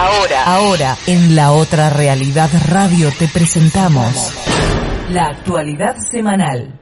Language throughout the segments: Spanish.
Ahora, ahora, en la otra realidad radio te presentamos la actualidad semanal.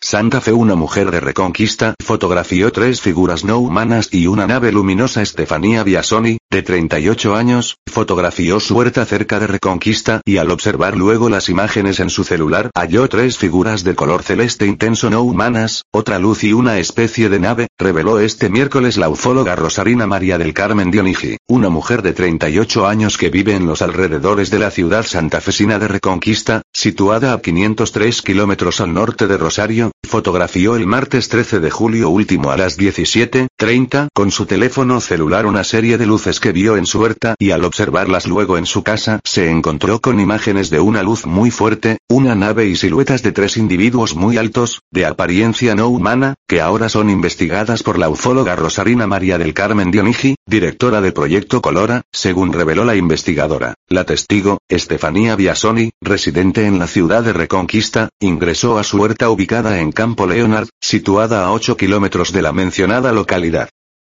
Santa Fe, una mujer de reconquista, fotografió tres figuras no humanas y una nave luminosa. Estefanía Biasoni, de 38 años, fotografió su huerta cerca de Reconquista y al observar luego las imágenes en su celular, halló tres figuras de color celeste intenso no humanas, otra luz y una especie de nave, reveló este miércoles la ufóloga Rosarina María del Carmen Dionigi, una mujer de 38 años que vive en los alrededores de la ciudad santafesina de Reconquista, situada a 503 kilómetros al norte de Rosario, fotografió el martes 13 de julio último a las 17.30 con su teléfono celular una serie de luces que vio en su huerta y al observarlas luego en su casa se encontró con imágenes de una luz muy fuerte, una nave y siluetas de tres individuos muy altos, de apariencia no humana, que ahora son investigadas por la ufóloga Rosarina María del Carmen Dionigi, directora del proyecto Colora, según reveló la investigadora. La testigo, Estefanía Biasoni, residente en la ciudad de Reconquista, ingresó a su huerta ubicada en Campo Leonard, situada a 8 kilómetros de la mencionada localidad.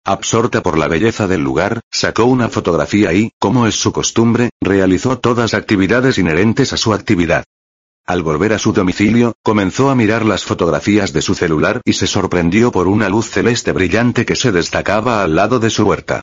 Absorta por la belleza del lugar, sacó una fotografía y, como es su costumbre, realizó todas actividades inherentes a su actividad. Al volver a su domicilio, comenzó a mirar las fotografías de su celular y se sorprendió por una luz celeste brillante que se destacaba al lado de su huerta.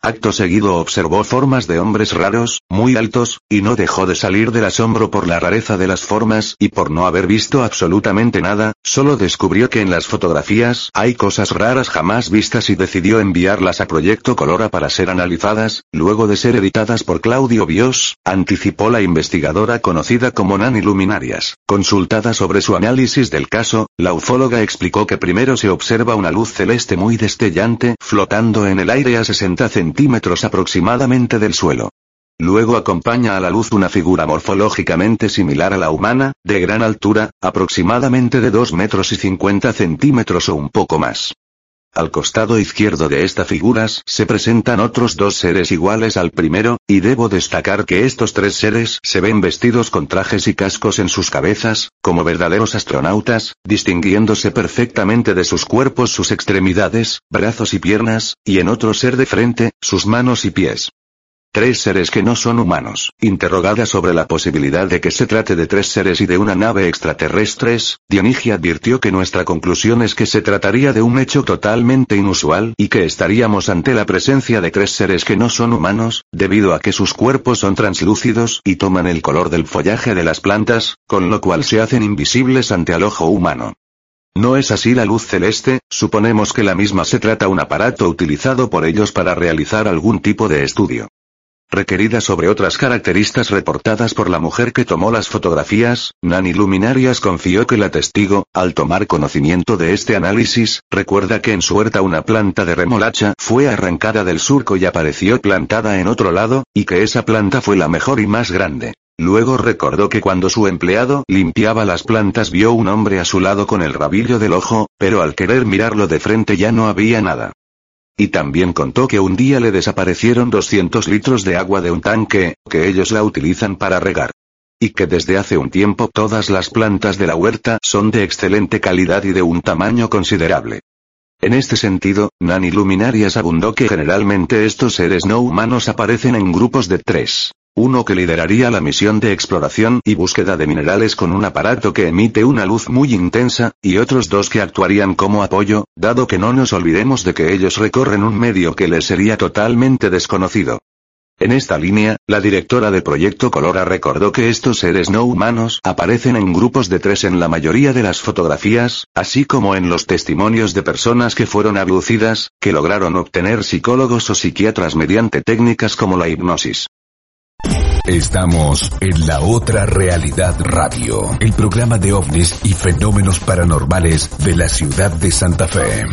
Acto seguido observó formas de hombres raros, muy altos, y no dejó de salir del asombro por la rareza de las formas y por no haber visto absolutamente nada, solo descubrió que en las fotografías hay cosas raras jamás vistas y decidió enviarlas a Proyecto Colora para ser analizadas, luego de ser editadas por Claudio Bios, anticipó la investigadora conocida como Nani Luminarias. Consultada sobre su análisis del caso, la ufóloga explicó que primero se observa una luz celeste muy destellante flotando en el aire a 60 centímetros centímetros aproximadamente del suelo. Luego acompaña a la luz una figura morfológicamente similar a la humana, de gran altura, aproximadamente de 2 metros y 50 centímetros o un poco más. Al costado izquierdo de estas figuras se presentan otros dos seres iguales al primero, y debo destacar que estos tres seres se ven vestidos con trajes y cascos en sus cabezas, como verdaderos astronautas, distinguiéndose perfectamente de sus cuerpos sus extremidades, brazos y piernas, y en otro ser de frente, sus manos y pies. Tres seres que no son humanos. Interrogada sobre la posibilidad de que se trate de tres seres y de una nave extraterrestres, Dionigi advirtió que nuestra conclusión es que se trataría de un hecho totalmente inusual y que estaríamos ante la presencia de tres seres que no son humanos, debido a que sus cuerpos son translúcidos y toman el color del follaje de las plantas, con lo cual se hacen invisibles ante el ojo humano. No es así la luz celeste, suponemos que la misma se trata un aparato utilizado por ellos para realizar algún tipo de estudio requerida sobre otras características reportadas por la mujer que tomó las fotografías, Nani Luminarias confió que la testigo, al tomar conocimiento de este análisis, recuerda que en su huerta una planta de remolacha fue arrancada del surco y apareció plantada en otro lado, y que esa planta fue la mejor y más grande. Luego recordó que cuando su empleado limpiaba las plantas vio un hombre a su lado con el rabillo del ojo, pero al querer mirarlo de frente ya no había nada. Y también contó que un día le desaparecieron 200 litros de agua de un tanque, que ellos la utilizan para regar. Y que desde hace un tiempo todas las plantas de la huerta son de excelente calidad y de un tamaño considerable. En este sentido, Nani Luminarias abundó que generalmente estos seres no humanos aparecen en grupos de tres. Uno que lideraría la misión de exploración y búsqueda de minerales con un aparato que emite una luz muy intensa, y otros dos que actuarían como apoyo, dado que no nos olvidemos de que ellos recorren un medio que les sería totalmente desconocido. En esta línea, la directora del proyecto Colora recordó que estos seres no humanos aparecen en grupos de tres en la mayoría de las fotografías, así como en los testimonios de personas que fueron abducidas, que lograron obtener psicólogos o psiquiatras mediante técnicas como la hipnosis. Estamos en la otra realidad radio, el programa de ovnis y fenómenos paranormales de la ciudad de Santa Fe.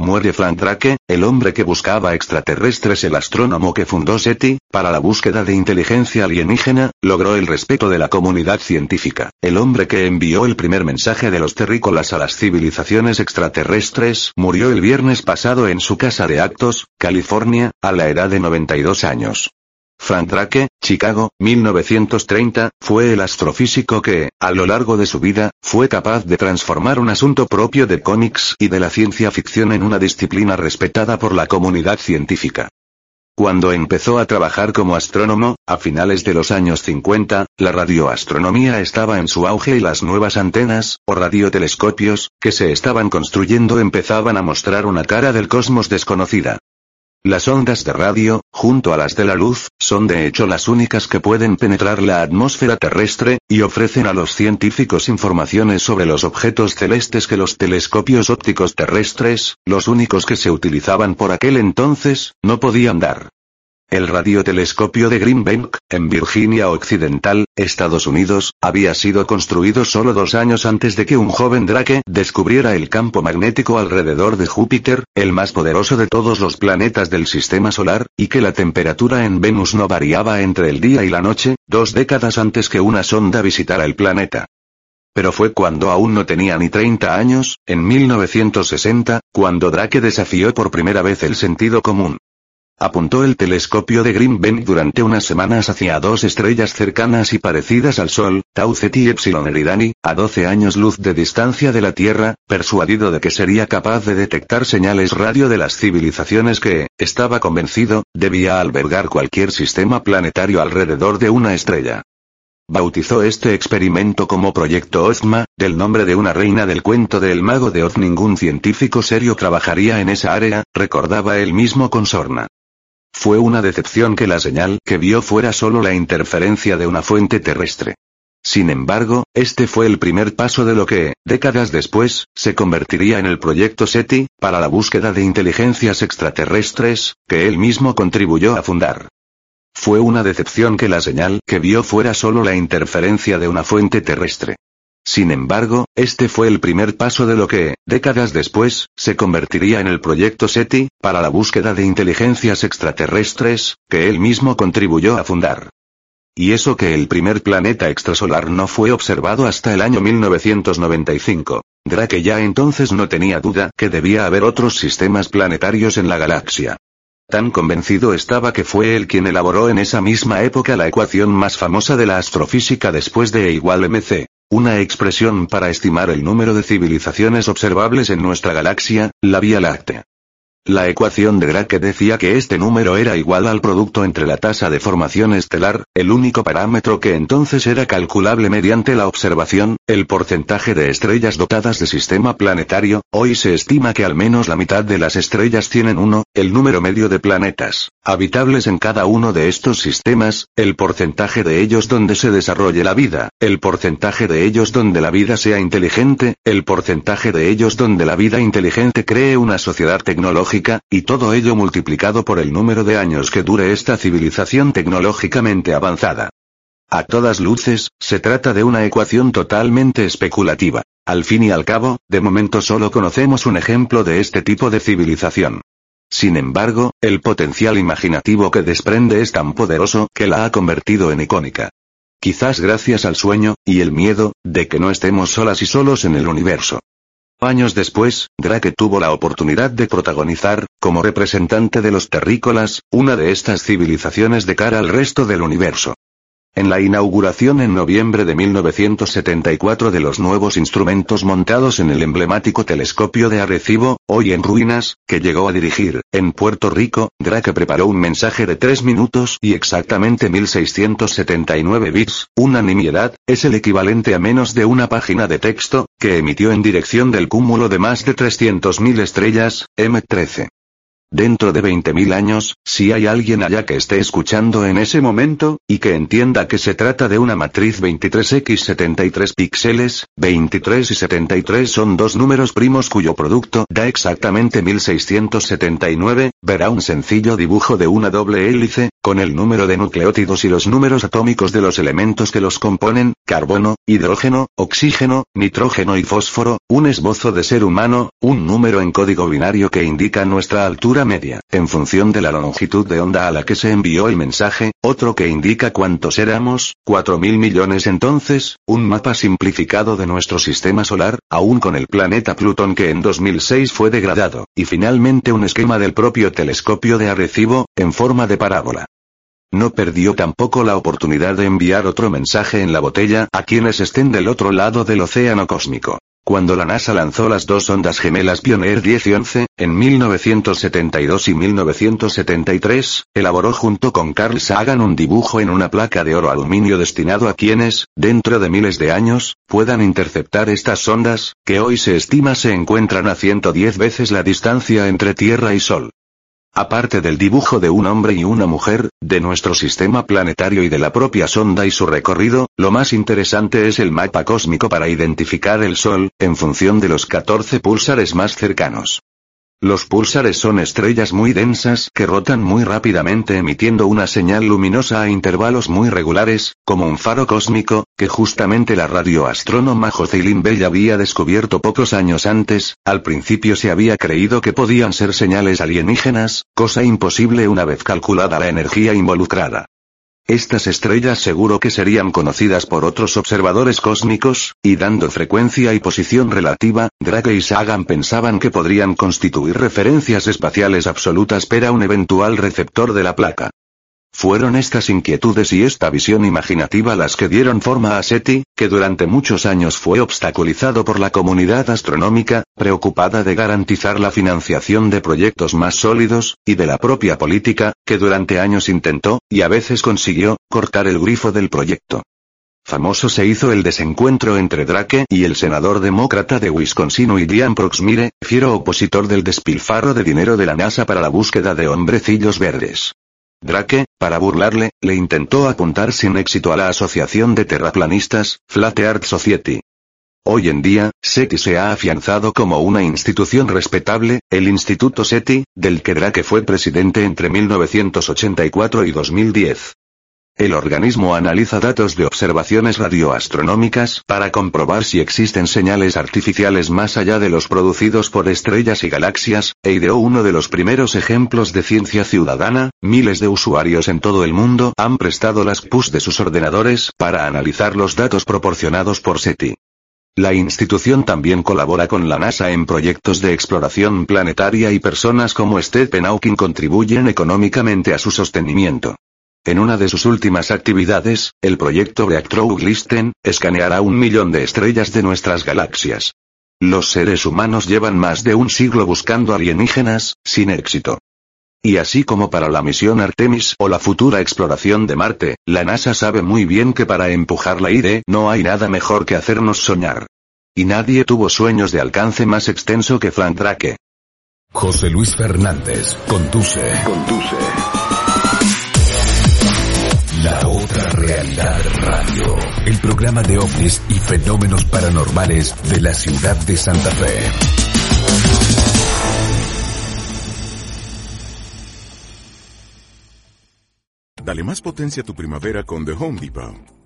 Muere Frank Drake, el hombre que buscaba extraterrestres, el astrónomo que fundó SETI, para la búsqueda de inteligencia alienígena, logró el respeto de la comunidad científica. El hombre que envió el primer mensaje de los terrícolas a las civilizaciones extraterrestres, murió el viernes pasado en su casa de Actos, California, a la edad de 92 años. Frank Drake, Chicago, 1930, fue el astrofísico que, a lo largo de su vida, fue capaz de transformar un asunto propio de cómics y de la ciencia ficción en una disciplina respetada por la comunidad científica. Cuando empezó a trabajar como astrónomo, a finales de los años 50, la radioastronomía estaba en su auge y las nuevas antenas, o radiotelescopios, que se estaban construyendo empezaban a mostrar una cara del cosmos desconocida. Las ondas de radio, junto a las de la luz, son de hecho las únicas que pueden penetrar la atmósfera terrestre, y ofrecen a los científicos informaciones sobre los objetos celestes que los telescopios ópticos terrestres, los únicos que se utilizaban por aquel entonces, no podían dar. El radiotelescopio de Green Bank, en Virginia Occidental, Estados Unidos, había sido construido solo dos años antes de que un joven Drake descubriera el campo magnético alrededor de Júpiter, el más poderoso de todos los planetas del sistema solar, y que la temperatura en Venus no variaba entre el día y la noche, dos décadas antes que una sonda visitara el planeta. Pero fue cuando aún no tenía ni 30 años, en 1960, cuando Drake desafió por primera vez el sentido común. Apuntó el telescopio de Green Bank durante unas semanas hacia dos estrellas cercanas y parecidas al Sol, Tau Ceti y Epsilon Eridani, a 12 años luz de distancia de la Tierra, persuadido de que sería capaz de detectar señales radio de las civilizaciones que, estaba convencido, debía albergar cualquier sistema planetario alrededor de una estrella. Bautizó este experimento como Proyecto Ozma, del nombre de una reina del cuento del mago de Oz. Ningún científico serio trabajaría en esa área, recordaba él mismo con sorna. Fue una decepción que la señal que vio fuera solo la interferencia de una fuente terrestre. Sin embargo, este fue el primer paso de lo que, décadas después, se convertiría en el proyecto SETI, para la búsqueda de inteligencias extraterrestres, que él mismo contribuyó a fundar. Fue una decepción que la señal que vio fuera solo la interferencia de una fuente terrestre. Sin embargo, este fue el primer paso de lo que, décadas después, se convertiría en el proyecto SETI, para la búsqueda de inteligencias extraterrestres, que él mismo contribuyó a fundar. Y eso que el primer planeta extrasolar no fue observado hasta el año 1995. Drake ya entonces no tenía duda que debía haber otros sistemas planetarios en la galaxia. Tan convencido estaba que fue él quien elaboró en esa misma época la ecuación más famosa de la astrofísica después de E igual mc. Una expresión para estimar el número de civilizaciones observables en nuestra galaxia, la Vía Láctea. La ecuación de Drake decía que este número era igual al producto entre la tasa de formación estelar, el único parámetro que entonces era calculable mediante la observación, el porcentaje de estrellas dotadas de sistema planetario, hoy se estima que al menos la mitad de las estrellas tienen uno, el número medio de planetas, habitables en cada uno de estos sistemas, el porcentaje de ellos donde se desarrolle la vida, el porcentaje de ellos donde la vida sea inteligente, el porcentaje de ellos donde la vida inteligente cree una sociedad tecnológica y todo ello multiplicado por el número de años que dure esta civilización tecnológicamente avanzada. A todas luces, se trata de una ecuación totalmente especulativa. Al fin y al cabo, de momento solo conocemos un ejemplo de este tipo de civilización. Sin embargo, el potencial imaginativo que desprende es tan poderoso que la ha convertido en icónica. Quizás gracias al sueño, y el miedo, de que no estemos solas y solos en el universo. Años después, Drake tuvo la oportunidad de protagonizar, como representante de los terrícolas, una de estas civilizaciones de cara al resto del universo. En la inauguración en noviembre de 1974 de los nuevos instrumentos montados en el emblemático telescopio de Arecibo, hoy en ruinas, que llegó a dirigir, en Puerto Rico, Drake preparó un mensaje de tres minutos y exactamente 1679 bits, una nimiedad, es el equivalente a menos de una página de texto, que emitió en dirección del cúmulo de más de 300.000 estrellas, M13. Dentro de 20.000 años, si hay alguien allá que esté escuchando en ese momento, y que entienda que se trata de una matriz 23x73 píxeles, 23 y 73 son dos números primos cuyo producto da exactamente 1679, verá un sencillo dibujo de una doble hélice, con el número de nucleótidos y los números atómicos de los elementos que los componen, carbono, hidrógeno, oxígeno, nitrógeno y fósforo, un esbozo de ser humano, un número en código binario que indica nuestra altura media, en función de la longitud de onda a la que se envió el mensaje, otro que indica cuántos éramos, 4.000 millones entonces, un mapa simplificado de nuestro sistema solar, aún con el planeta Plutón que en 2006 fue degradado, y finalmente un esquema del propio telescopio de Arecibo, en forma de parábola. No perdió tampoco la oportunidad de enviar otro mensaje en la botella a quienes estén del otro lado del océano cósmico. Cuando la NASA lanzó las dos ondas gemelas Pioneer 10 y 11, en 1972 y 1973, elaboró junto con Carl Sagan un dibujo en una placa de oro aluminio destinado a quienes, dentro de miles de años, puedan interceptar estas ondas, que hoy se estima se encuentran a 110 veces la distancia entre Tierra y Sol. Aparte del dibujo de un hombre y una mujer, de nuestro sistema planetario y de la propia sonda y su recorrido, lo más interesante es el mapa cósmico para identificar el Sol, en función de los 14 púlsares más cercanos. Los púlsares son estrellas muy densas que rotan muy rápidamente emitiendo una señal luminosa a intervalos muy regulares, como un faro cósmico, que justamente la radioastrónoma Jocelyn Bell había descubierto pocos años antes, al principio se había creído que podían ser señales alienígenas, cosa imposible una vez calculada la energía involucrada. Estas estrellas seguro que serían conocidas por otros observadores cósmicos, y dando frecuencia y posición relativa, Drake y Sagan pensaban que podrían constituir referencias espaciales absolutas para un eventual receptor de la placa. Fueron estas inquietudes y esta visión imaginativa las que dieron forma a SETI, que durante muchos años fue obstaculizado por la comunidad astronómica, preocupada de garantizar la financiación de proyectos más sólidos, y de la propia política, que durante años intentó, y a veces consiguió, cortar el grifo del proyecto. Famoso se hizo el desencuentro entre Drake y el senador demócrata de Wisconsin William Proxmire, fiero opositor del despilfarro de dinero de la NASA para la búsqueda de hombrecillos verdes. Drake, para burlarle, le intentó apuntar sin éxito a la Asociación de Terraplanistas, Flat Earth Society. Hoy en día, SETI se ha afianzado como una institución respetable, el Instituto SETI, del que Drake fue presidente entre 1984 y 2010. El organismo analiza datos de observaciones radioastronómicas para comprobar si existen señales artificiales más allá de los producidos por estrellas y galaxias, e ideó uno de los primeros ejemplos de ciencia ciudadana, miles de usuarios en todo el mundo han prestado las PUS de sus ordenadores para analizar los datos proporcionados por SETI. La institución también colabora con la NASA en proyectos de exploración planetaria y personas como Stephen Hawking contribuyen económicamente a su sostenimiento. En una de sus últimas actividades, el proyecto Listen, escaneará un millón de estrellas de nuestras galaxias. Los seres humanos llevan más de un siglo buscando alienígenas, sin éxito. Y así como para la misión Artemis o la futura exploración de Marte, la NASA sabe muy bien que para empujar la idea no hay nada mejor que hacernos soñar. Y nadie tuvo sueños de alcance más extenso que Frank Drake. José Luis Fernández conduce. Conduce. La otra realidad radio. El programa de ovnis y fenómenos paranormales de la ciudad de Santa Fe. Dale más potencia a tu primavera con The Home Depot.